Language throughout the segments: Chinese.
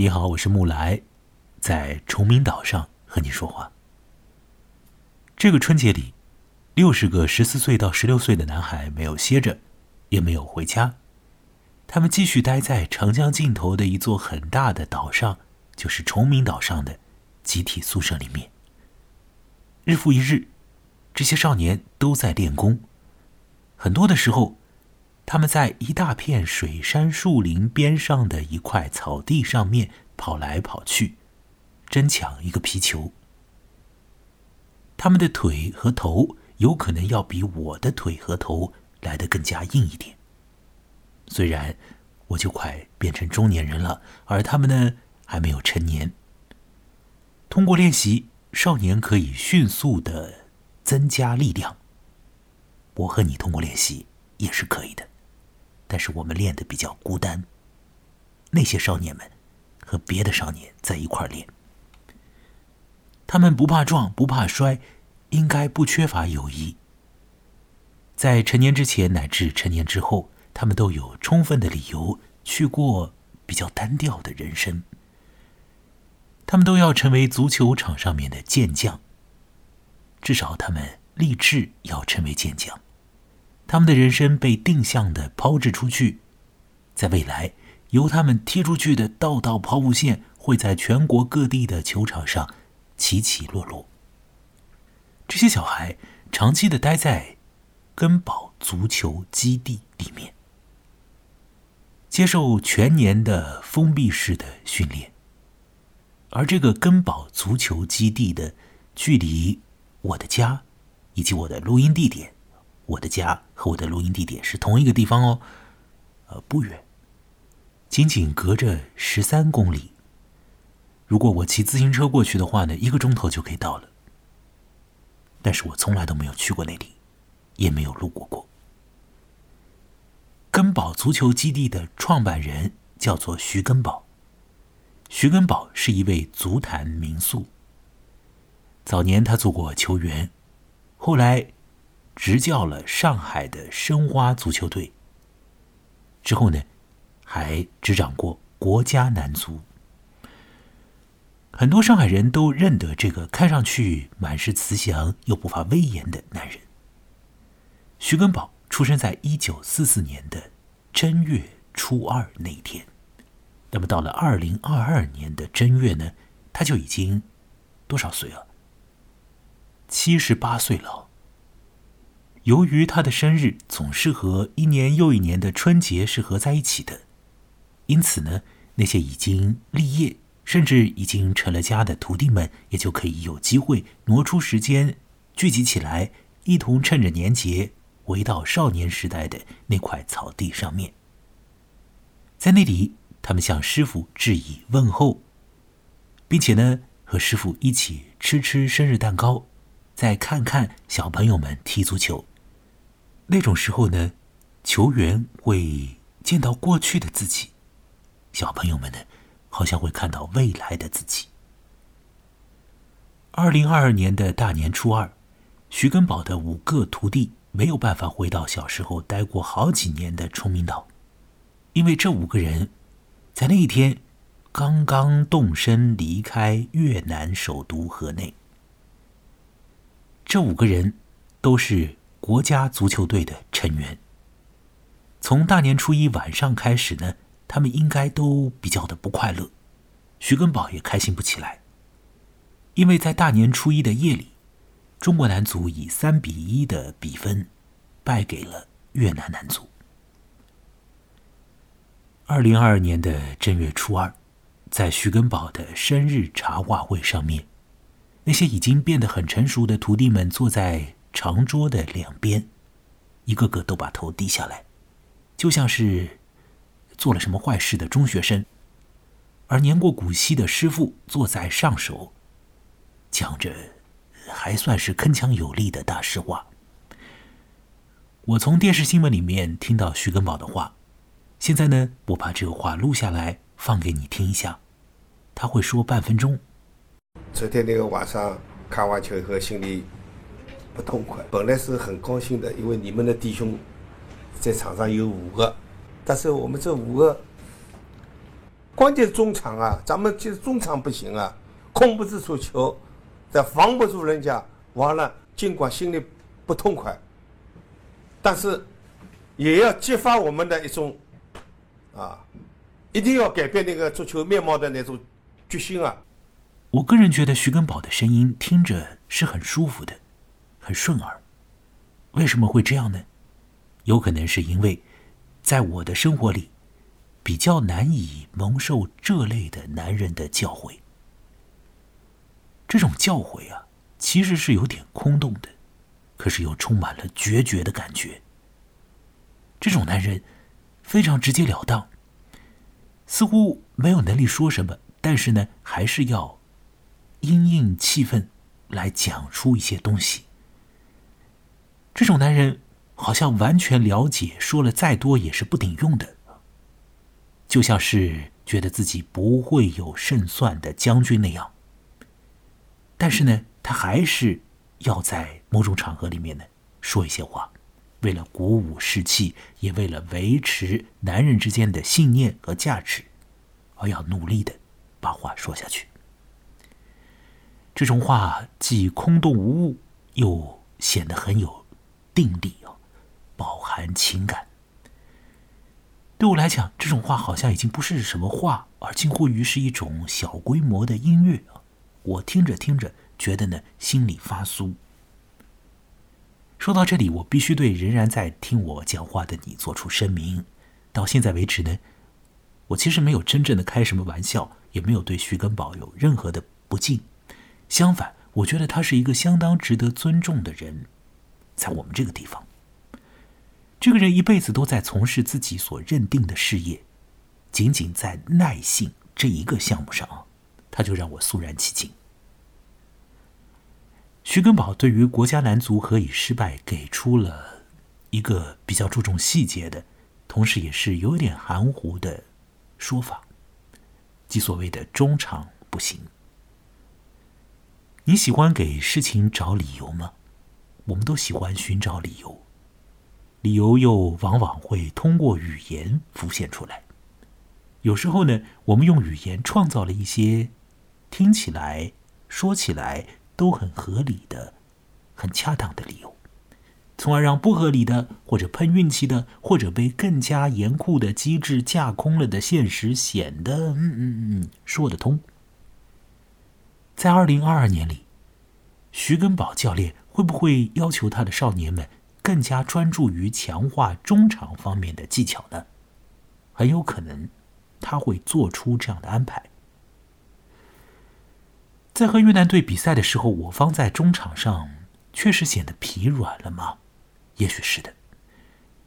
你好，我是木来，在崇明岛上和你说话。这个春节里，六十个十四岁到十六岁的男孩没有歇着，也没有回家，他们继续待在长江尽头的一座很大的岛上，就是崇明岛上的集体宿舍里面。日复一日，这些少年都在练功，很多的时候。他们在一大片水杉树林边上的一块草地上面跑来跑去，争抢一个皮球。他们的腿和头有可能要比我的腿和头来得更加硬一点。虽然我就快变成中年人了，而他们呢还没有成年。通过练习，少年可以迅速的增加力量。我和你通过练习也是可以的。但是我们练的比较孤单。那些少年们和别的少年在一块练，他们不怕撞，不怕摔，应该不缺乏友谊。在成年之前乃至成年之后，他们都有充分的理由去过比较单调的人生。他们都要成为足球场上面的健将，至少他们立志要成为健将。他们的人生被定向的抛掷出去，在未来，由他们踢出去的道道抛物线会在全国各地的球场上起起落落。这些小孩长期的待在根宝足球基地里面，接受全年的封闭式的训练，而这个根宝足球基地的距离我的家以及我的录音地点。我的家和我的录音地点是同一个地方哦，呃，不远，仅仅隔着十三公里。如果我骑自行车过去的话呢，一个钟头就可以到了。但是我从来都没有去过那里，也没有路过过。根宝足球基地的创办人叫做徐根宝，徐根宝是一位足坛名宿。早年他做过球员，后来。执教了上海的申花足球队。之后呢，还执掌过国家男足。很多上海人都认得这个看上去满是慈祥又不乏威严的男人。徐根宝出生在一九四四年的正月初二那一天。那么到了二零二二年的正月呢，他就已经多少岁了？七十八岁了。由于他的生日总是和一年又一年的春节是合在一起的，因此呢，那些已经立业甚至已经成了家的徒弟们，也就可以有机会挪出时间聚集起来，一同趁着年节回到少年时代的那块草地上面。在那里，他们向师傅致以问候，并且呢，和师傅一起吃吃生日蛋糕，再看看小朋友们踢足球。那种时候呢，球员会见到过去的自己，小朋友们呢，好像会看到未来的自己。二零二二年的大年初二，徐根宝的五个徒弟没有办法回到小时候待过好几年的崇明岛，因为这五个人在那一天刚刚动身离开越南首都河内。这五个人都是。国家足球队的成员，从大年初一晚上开始呢，他们应该都比较的不快乐。徐根宝也开心不起来，因为在大年初一的夜里，中国男足以三比一的比分败给了越南男足。二零二二年的正月初二，在徐根宝的生日茶话会上面，那些已经变得很成熟的徒弟们坐在。长桌的两边，一个个都把头低下来，就像是做了什么坏事的中学生。而年过古稀的师傅坐在上首，讲着还算是铿锵有力的大实话。我从电视新闻里面听到徐根宝的话，现在呢，我把这个话录下来放给你听一下。他会说半分钟。昨天那个晚上看完球以后，心里。不痛快，本来是很高兴的，因为你们的弟兄在场上有五个，但是我们这五个关键中场啊，咱们其实中场不行啊，控不住球，再防不住人家，完了，尽管心里不痛快，但是也要激发我们的一种啊，一定要改变那个足球面貌的那种决心啊。我个人觉得徐根宝的声音听着是很舒服的，顺耳。为什么会这样呢？有可能是因为，在我的生活里，比较难以蒙受这类的男人的教诲。这种教诲啊，其实是有点空洞的，可是又充满了决绝的感觉。这种男人非常直截了当，似乎没有能力说什么，但是呢，还是要。因应气氛来讲出一些东西。这种男人好像完全了解，说了再多也是不顶用的，就像是觉得自己不会有胜算的将军那样。但是呢，他还是要在某种场合里面呢说一些话，为了鼓舞士气，也为了维持男人之间的信念和价值，而要努力的把话说下去。这种话既空洞无物，又显得很有定力哦，饱含情感。对我来讲，这种话好像已经不是什么话，而近乎于是一种小规模的音乐啊！我听着听着，觉得呢心里发酥。说到这里，我必须对仍然在听我讲话的你做出声明：到现在为止呢，我其实没有真正的开什么玩笑，也没有对徐根宝有任何的不敬。相反，我觉得他是一个相当值得尊重的人，在我们这个地方，这个人一辈子都在从事自己所认定的事业，仅仅在耐性这一个项目上，他就让我肃然起敬。徐根宝对于国家男足何以失败，给出了一个比较注重细节的，同时也是有点含糊的说法，即所谓的中场不行。你喜欢给事情找理由吗？我们都喜欢寻找理由，理由又往往会通过语言浮现出来。有时候呢，我们用语言创造了一些听起来、说起来都很合理的、很恰当的理由，从而让不合理的、或者碰运气的、或者被更加严酷的机制架空了的现实显得嗯嗯嗯说得通。在二零二二年里，徐根宝教练会不会要求他的少年们更加专注于强化中场方面的技巧呢？很有可能，他会做出这样的安排。在和越南队比赛的时候，我方在中场上确实显得疲软了吗？也许是的，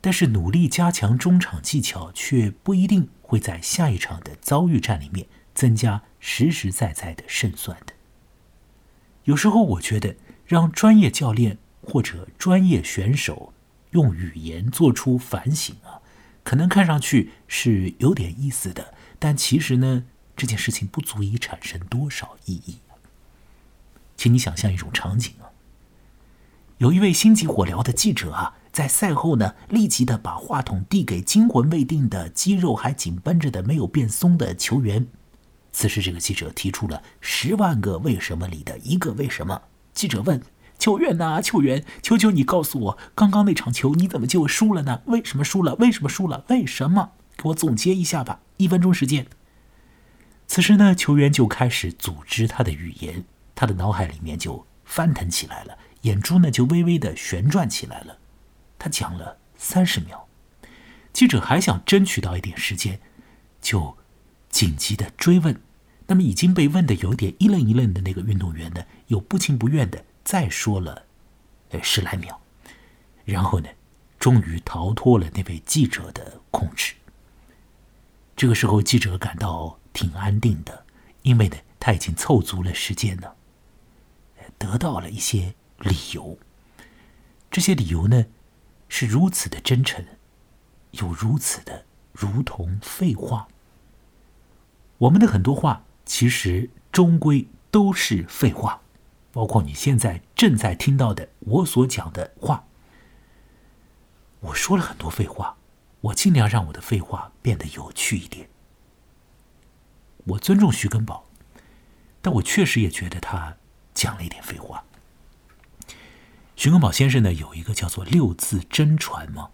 但是努力加强中场技巧，却不一定会在下一场的遭遇战里面增加实实在在的胜算的。有时候我觉得，让专业教练或者专业选手用语言做出反省啊，可能看上去是有点意思的，但其实呢，这件事情不足以产生多少意义。请你想象一种场景啊，有一位心急火燎的记者啊，在赛后呢，立即的把话筒递给惊魂未定的、肌肉还紧绷着的、没有变松的球员。此时，这个记者提出了十万个为什么里的一个为什么。记者问：“球员呐，球员，求求你告诉我，刚刚那场球你怎么就输了呢？为什么输了？为什么输了？为什么？给我总结一下吧。一分钟时间。”此时呢，球员就开始组织他的语言，他的脑海里面就翻腾起来了，眼珠呢就微微的旋转起来了。他讲了三十秒，记者还想争取到一点时间，就。紧急的追问，那么已经被问的有点一愣一愣的那个运动员呢，又不情不愿的再说了，呃十来秒，然后呢，终于逃脱了那位记者的控制。这个时候，记者感到挺安定的，因为呢，他已经凑足了时间呢，得到了一些理由。这些理由呢，是如此的真诚，又如此的如同废话。我们的很多话，其实终归都是废话，包括你现在正在听到的我所讲的话。我说了很多废话，我尽量让我的废话变得有趣一点。我尊重徐根宝，但我确实也觉得他讲了一点废话。徐根宝先生呢，有一个叫做“六字真传”嘛，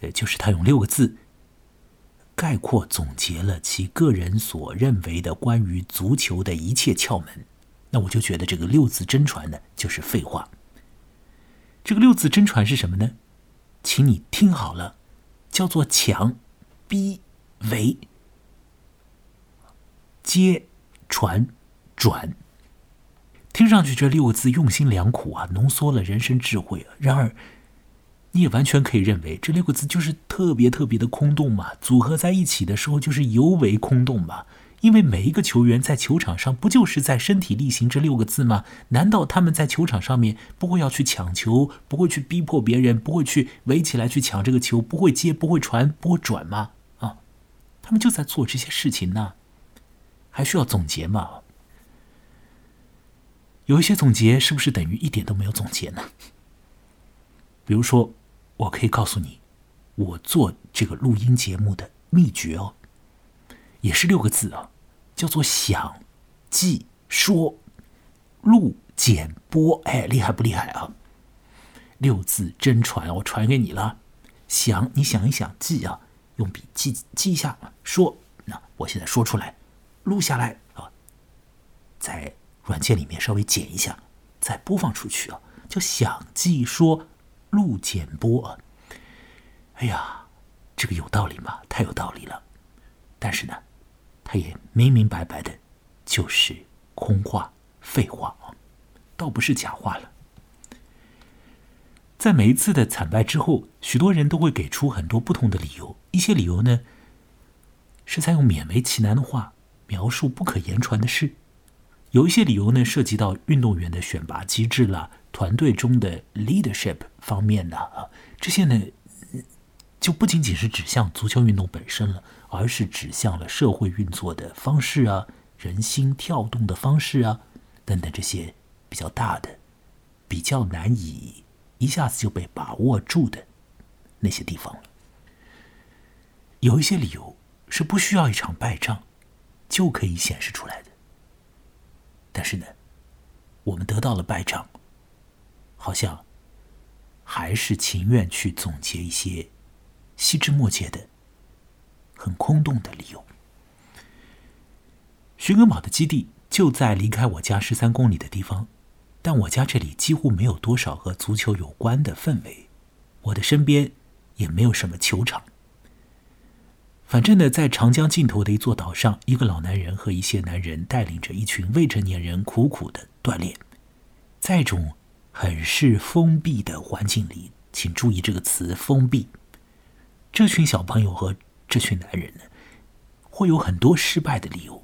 呃，就是他用六个字概括总结了其个人所认为的关于足球的一切窍门。那我就觉得这个“六字真传”呢，就是废话。这个“六字真传”是什么呢？请你听好了，叫做强、逼、围、接、传、转。听上去这六个字用心良苦啊，浓缩了人生智慧啊。然而，你也完全可以认为这六个字就是特别特别的空洞嘛，组合在一起的时候就是尤为空洞嘛。因为每一个球员在球场上不就是在身体力行这六个字吗？难道他们在球场上面不会要去抢球，不会去逼迫别人，不会去围起来去抢这个球，不会接，不会传，不会转吗？啊，他们就在做这些事情呢，还需要总结吗？有一些总结是不是等于一点都没有总结呢？比如说，我可以告诉你，我做这个录音节目的秘诀哦。也是六个字啊，叫做想、记、说、录、剪、播。哎，厉害不厉害啊？六字真传，我传给你了。想，你想一想，记啊，用笔记记一下。说，那我现在说出来，录下来啊，在软件里面稍微剪一下，再播放出去啊，叫想、记、说、录、简、播。哎呀，这个有道理吗？太有道理了。但是呢？他也明明白白的，就是空话、废话啊，倒不是假话了。在每一次的惨败之后，许多人都会给出很多不同的理由。一些理由呢，是在用勉为其难的话描述不可言传的事；有一些理由呢，涉及到运动员的选拔机制啦、团队中的 leadership 方面的啊，这些呢，就不仅仅是指向足球运动本身了。而是指向了社会运作的方式啊，人心跳动的方式啊，等等这些比较大的、比较难以一下子就被把握住的那些地方了。有一些理由是不需要一场败仗就可以显示出来的，但是呢，我们得到了败仗，好像还是情愿去总结一些细枝末节的。很空洞的理由。徐根宝的基地就在离开我家十三公里的地方，但我家这里几乎没有多少和足球有关的氛围，我的身边也没有什么球场。反正呢，在长江尽头的一座岛上，一个老男人和一些男人带领着一群未成年人苦苦的锻炼，在一种很是封闭的环境里，请注意这个词“封闭”。这群小朋友和这群男人呢，会有很多失败的理由，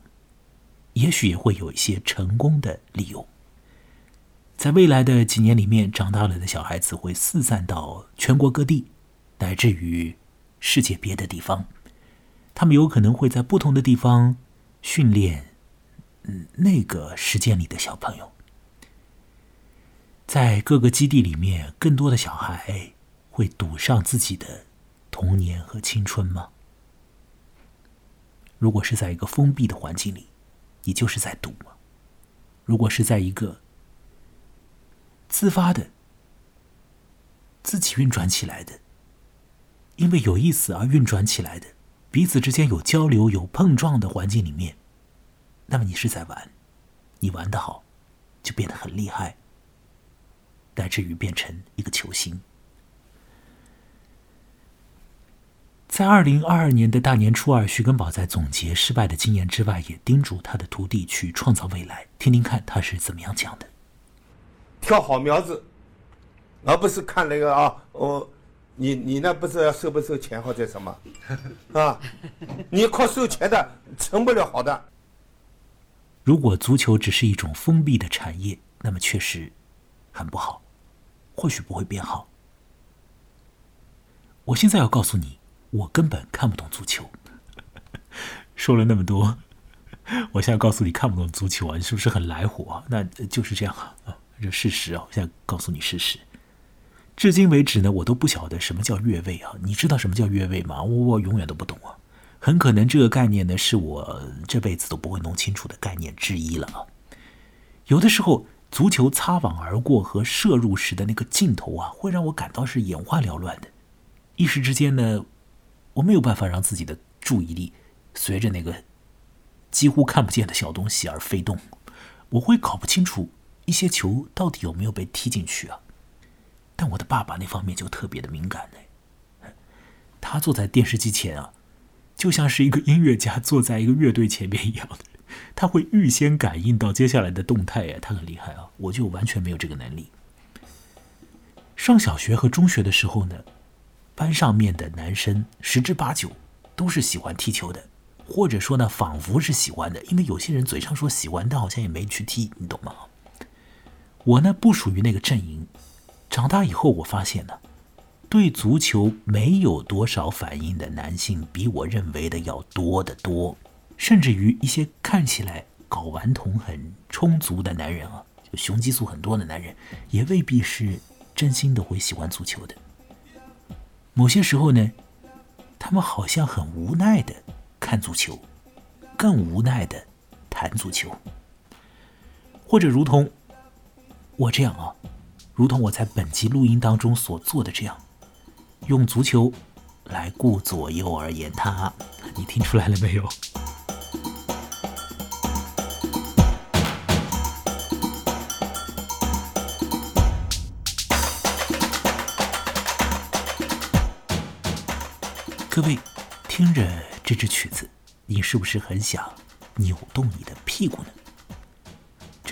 也许也会有一些成功的理由。在未来的几年里面，长大了的小孩子会四散到全国各地，乃至于世界别的地方。他们有可能会在不同的地方训练，嗯，那个时间里的小朋友。在各个基地里面，更多的小孩会赌上自己的童年和青春吗？如果是在一个封闭的环境里，你就是在赌吗？如果是在一个自发的、自己运转起来的，因为有意思而运转起来的，彼此之间有交流、有碰撞的环境里面，那么你是在玩，你玩的好，就变得很厉害，乃至于变成一个球星。在二零二二年的大年初二，徐根宝在总结失败的经验之外，也叮嘱他的徒弟去创造未来。听听看他是怎么样讲的：挑好苗子，而不是看那个啊，哦，你你那不是要收不收钱或者什么啊？你靠收钱的成不了好的。如果足球只是一种封闭的产业，那么确实很不好，或许不会变好。我现在要告诉你。我根本看不懂足球。说了那么多，我现在告诉你看不懂足球啊，你是不是很来火？啊那就是这样啊，这事实啊。我现在告诉你事实。至今为止呢，我都不晓得什么叫越位啊。你知道什么叫越位吗？我我永远都不懂啊。很可能这个概念呢，是我这辈子都不会弄清楚的概念之一了啊。有的时候，足球擦网而过和射入时的那个镜头啊，会让我感到是眼花缭乱的。一时之间呢，我没有办法让自己的注意力随着那个几乎看不见的小东西而飞动。我会搞不清楚一些球到底有没有被踢进去啊。但我的爸爸那方面就特别的敏感呢。他坐在电视机前啊，就像是一个音乐家坐在一个乐队前面一样的。他会预先感应到接下来的动态呀，他很厉害啊！我就完全没有这个能力。上小学和中学的时候呢，班上面的男生十之八九都是喜欢踢球的，或者说呢，仿佛是喜欢的，因为有些人嘴上说喜欢，但好像也没去踢，你懂吗？我呢不属于那个阵营。长大以后，我发现呢，对足球没有多少反应的男性，比我认为的要多得多。甚至于一些看起来睾丸酮很充足的男人啊，雄激素很多的男人，也未必是真心的会喜欢足球的。某些时候呢，他们好像很无奈的看足球，更无奈的谈足球，或者如同我这样啊，如同我在本集录音当中所做的这样，用足球来顾左右而言他，你听出来了没有？各位，听着这支曲子，你是不是很想扭动你的屁股呢？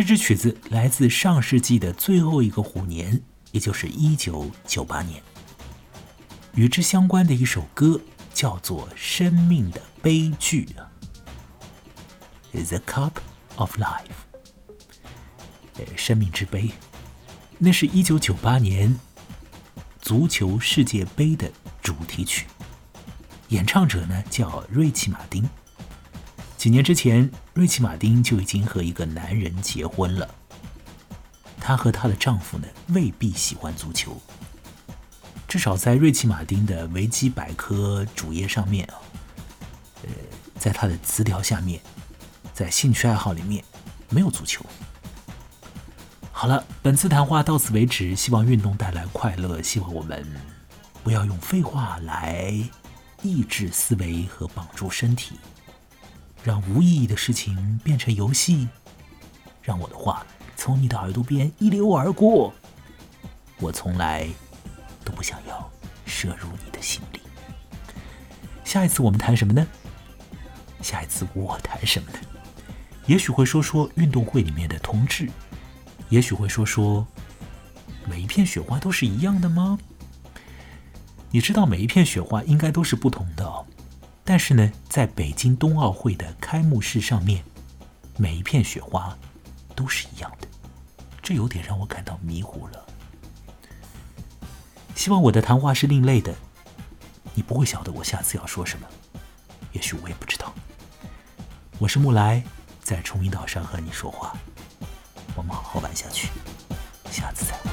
这支曲子来自上世纪的最后一个虎年，也就是一九九八年。与之相关的一首歌叫做《生命的悲剧》啊，《The Cup of Life》，呃，生命之杯。那是一九九八年足球世界杯的主题曲。演唱者呢叫瑞奇·马丁。几年之前，瑞奇·马丁就已经和一个男人结婚了。她和她的丈夫呢未必喜欢足球，至少在瑞奇·马丁的维基百科主页上面啊，呃，在他的词条下面，在兴趣爱好里面没有足球。好了，本次谈话到此为止。希望运动带来快乐，希望我们不要用废话来。抑制思维和绑住身体，让无意义的事情变成游戏，让我的话从你的耳朵边一流而过。我从来都不想要摄入你的心里。下一次我们谈什么呢？下一次我谈什么呢？也许会说说运动会里面的同志，也许会说说每一片雪花都是一样的吗？你知道每一片雪花应该都是不同的，但是呢，在北京冬奥会的开幕式上面，每一片雪花都是一样的，这有点让我感到迷糊了。希望我的谈话是另类的，你不会晓得我下次要说什么，也许我也不知道。我是木来，在崇明岛上和你说话，我们好好玩下去，下次再会。